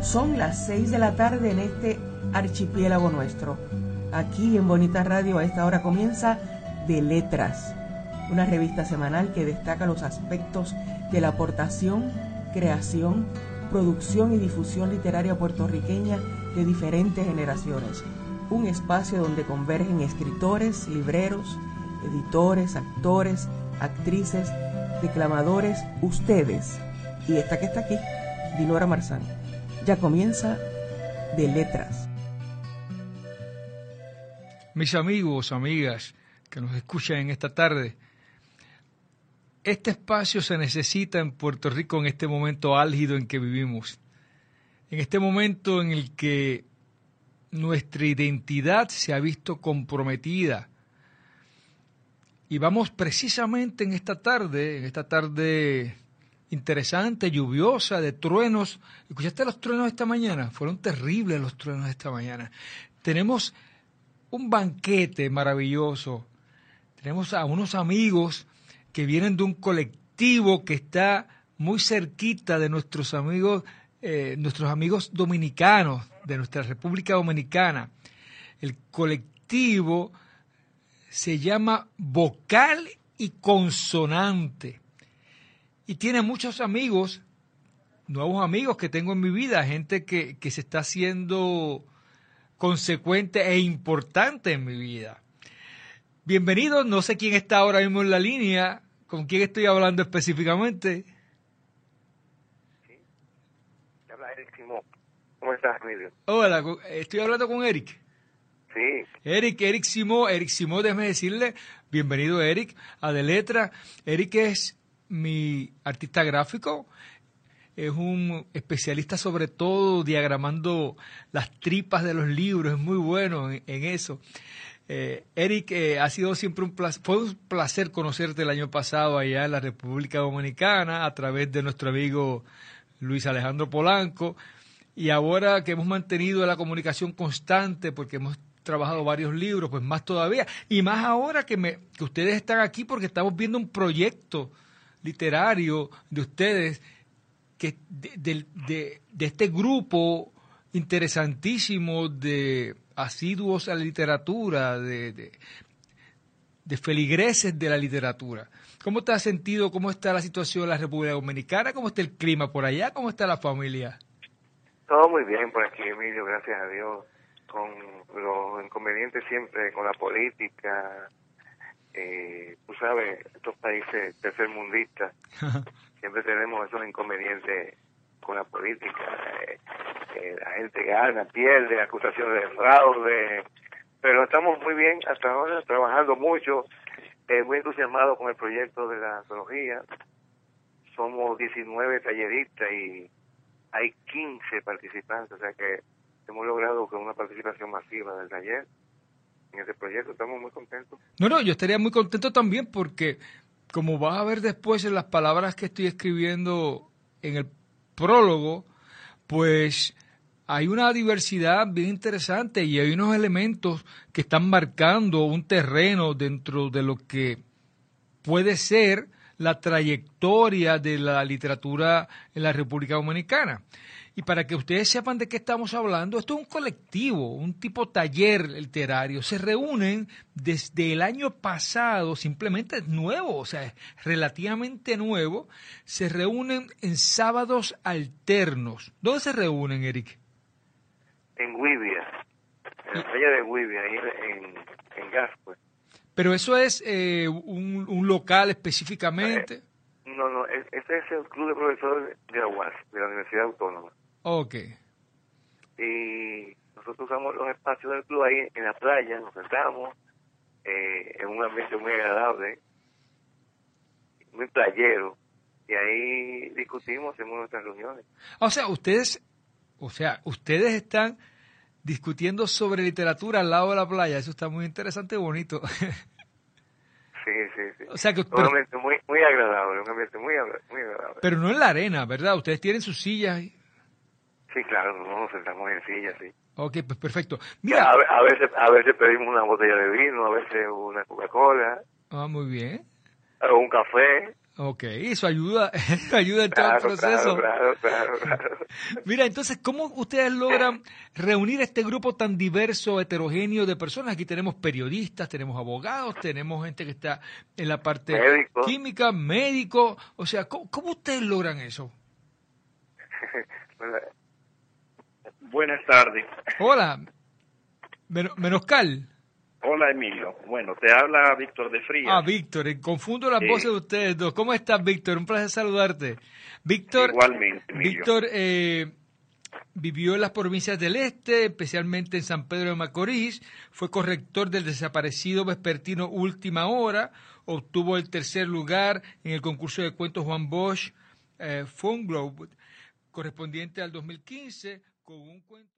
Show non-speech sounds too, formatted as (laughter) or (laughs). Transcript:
Son las seis de la tarde en este archipiélago nuestro. Aquí en Bonita Radio a esta hora comienza De Letras, una revista semanal que destaca los aspectos de la aportación, creación, producción y difusión literaria puertorriqueña de diferentes generaciones. Un espacio donde convergen escritores, libreros, editores, actores, actrices, declamadores, ustedes y esta que está aquí, Dinora Marzán. Ya comienza de letras. Mis amigos, amigas que nos escuchan en esta tarde, este espacio se necesita en Puerto Rico en este momento álgido en que vivimos, en este momento en el que nuestra identidad se ha visto comprometida. Y vamos precisamente en esta tarde, en esta tarde interesante, lluviosa, de truenos. ¿Escuchaste los truenos esta mañana? Fueron terribles los truenos esta mañana. Tenemos un banquete maravilloso. Tenemos a unos amigos que vienen de un colectivo que está muy cerquita de nuestros amigos, eh, nuestros amigos dominicanos, de nuestra República Dominicana. El colectivo se llama Vocal y Consonante. Y tiene muchos amigos, nuevos amigos que tengo en mi vida, gente que, que se está haciendo consecuente e importante en mi vida. Bienvenidos, no sé quién está ahora mismo en la línea, con quién estoy hablando específicamente. Sí, habla Eric Simón. ¿Cómo estás, Emilio? Hola, estoy hablando con Eric. Sí. Eric, Eric Simón, Eric Simón, déjeme decirle, bienvenido Eric a De Letra. Eric es mi artista gráfico, es un especialista sobre todo diagramando las tripas de los libros, es muy bueno en, eso. Eh, Eric, eh, ha sido siempre un placer, fue un placer conocerte el año pasado allá en la República Dominicana a través de nuestro amigo Luis Alejandro Polanco. Y ahora que hemos mantenido la comunicación constante porque hemos trabajado varios libros, pues más todavía. Y más ahora que, me, que ustedes están aquí porque estamos viendo un proyecto literario de ustedes, que de, de, este grupo interesantísimo de asiduos a la literatura, de, de, feligreses de la literatura. ¿Cómo te has sentido? ¿Cómo está la situación en la República Dominicana? ¿Cómo está el clima por allá? ¿Cómo está la familia? Todo muy bien por aquí, Emilio, gracias a Dios. Con los inconvenientes siempre, con la política, eh, tú sabes, estos países tercermundistas, (laughs) siempre tenemos esos inconvenientes con la política. Eh, eh, la gente gana, pierde, acusaciones de fraude, pero estamos muy bien hasta ahora, trabajando mucho, eh, muy entusiasmados con el proyecto de la antología. Somos 19 talleristas y hay 15 participantes, o sea que hemos logrado con una participación masiva del taller en este proyecto. Estamos muy contentos. No, no, yo estaría muy contento también porque, como vas a ver después en las palabras que estoy escribiendo en el prólogo, pues hay una diversidad bien interesante y hay unos elementos que están marcando un terreno dentro de lo que puede ser la trayectoria de la literatura en la República Dominicana. Y para que ustedes sepan de qué estamos hablando, esto es un colectivo, un tipo taller literario. Se reúnen desde el año pasado, simplemente es nuevo, o sea, es relativamente nuevo. Se reúnen en sábados alternos. ¿Dónde se reúnen, Eric? En Guivia, en la playa de Guivia, ahí en, en. Pero eso es eh, un, un, local específicamente. Eh, no, no, ese es el Club de Profesores de la UAS, de la Universidad Autónoma. Ok. Y nosotros usamos los espacios del club ahí en la playa, nos sentamos eh, en un ambiente muy agradable, muy playero, y ahí discutimos, hacemos nuestras reuniones. O sea, ustedes, o sea, ustedes están discutiendo sobre literatura al lado de la playa. Eso está muy interesante y bonito. (laughs) Sí, sí, sí. O sea que, un pero, ambiente muy, muy agradable, un ambiente muy, muy agradable. pero no en la arena, ¿verdad? Ustedes tienen sus sillas. Sí, claro, nos sentamos en silla, sí. Ok, pues perfecto. A, Mira. ve- a veces a veces pedimos una botella de vino, a veces una Coca-Cola, Ah, muy bien. o un café. Ok, eso ayuda, (laughs) ayuda en todo el proceso. claro, claro. Mira, entonces, ¿cómo ustedes logran reunir este grupo tan diverso, heterogéneo de personas? Aquí tenemos periodistas, tenemos abogados, tenemos gente que está en la parte química, médico. O sea, ¿cómo, cómo ustedes logran eso? (laughs) Buenas tardes. Hola, Men- Menoscal. Hola Emilio. Bueno, te habla Víctor de Frías. Ah, Víctor, eh, confundo las Sí. voces de ustedes dos. ¿Cómo estás, Víctor? Un placer saludarte. Víctor, Igualmente, Emilio. Víctor eh, vivió en las provincias del este, especialmente en San Pedro de Macorís. Fue corrector del desaparecido vespertino Última Hora. Obtuvo el tercer lugar en el concurso de cuentos Juan Bosch eh, Phone Globe, correspondiente al 2015, con un cuento.